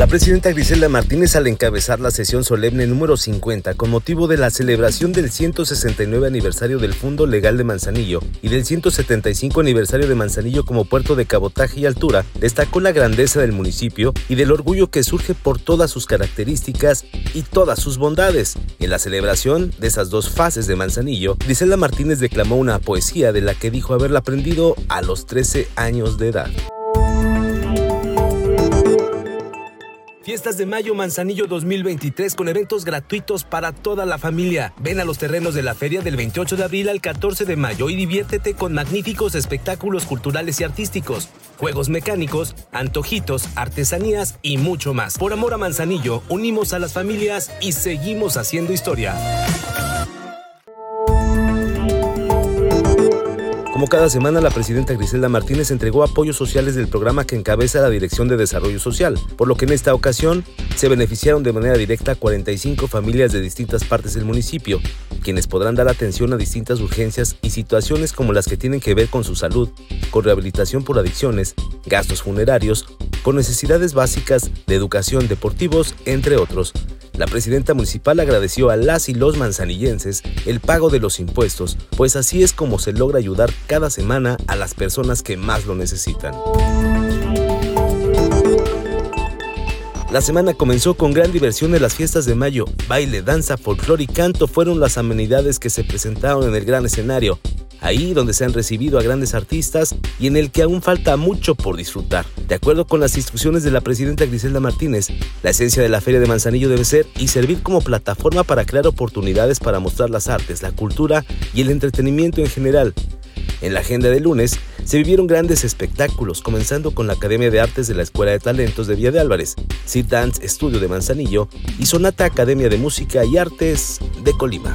La presidenta Griselda Martínez al encabezar la sesión solemne número 50 con motivo de la celebración del 169 aniversario del Fondo Legal de Manzanillo y del 175 aniversario de Manzanillo como puerto de cabotaje y altura, destacó la grandeza del municipio y del orgullo que surge por todas sus características y todas sus bondades. En la celebración de esas dos fases de Manzanillo, Griselda Martínez declamó una poesía de la que dijo haberla aprendido a los 13 años de edad. Fiestas de Mayo Manzanillo 2023 con eventos gratuitos para toda la familia. Ven a los terrenos de la feria del 28 de abril al 14 de mayo y diviértete con magníficos espectáculos culturales y artísticos, juegos mecánicos, antojitos, artesanías y mucho más. Por amor a Manzanillo, unimos a las familias y seguimos haciendo historia. Como cada semana, la presidenta Griselda Martínez entregó apoyos sociales del programa que encabeza la Dirección de Desarrollo Social, por lo que en esta ocasión se beneficiaron de manera directa 45 familias de distintas partes del municipio, quienes podrán dar atención a distintas urgencias y situaciones como las que tienen que ver con su salud, con rehabilitación por adicciones, gastos funerarios, con necesidades básicas de educación, deportivos, entre otros. La presidenta municipal agradeció a las y los manzanillenses el pago de los impuestos, pues así es como se logra ayudar cada semana a las personas que más lo necesitan. La semana comenzó con gran diversión en las fiestas de mayo. Baile, danza, folclore y canto fueron las amenidades que se presentaron en el gran escenario ahí donde se han recibido a grandes artistas y en el que aún falta mucho por disfrutar. De acuerdo con las instrucciones de la presidenta Griselda Martínez, la esencia de la Feria de Manzanillo debe ser y servir como plataforma para crear oportunidades para mostrar las artes, la cultura y el entretenimiento en general. En la agenda de lunes se vivieron grandes espectáculos, comenzando con la Academia de Artes de la Escuela de Talentos de Villa de Álvarez, Seed Dance Estudio de Manzanillo y Sonata Academia de Música y Artes de Colima.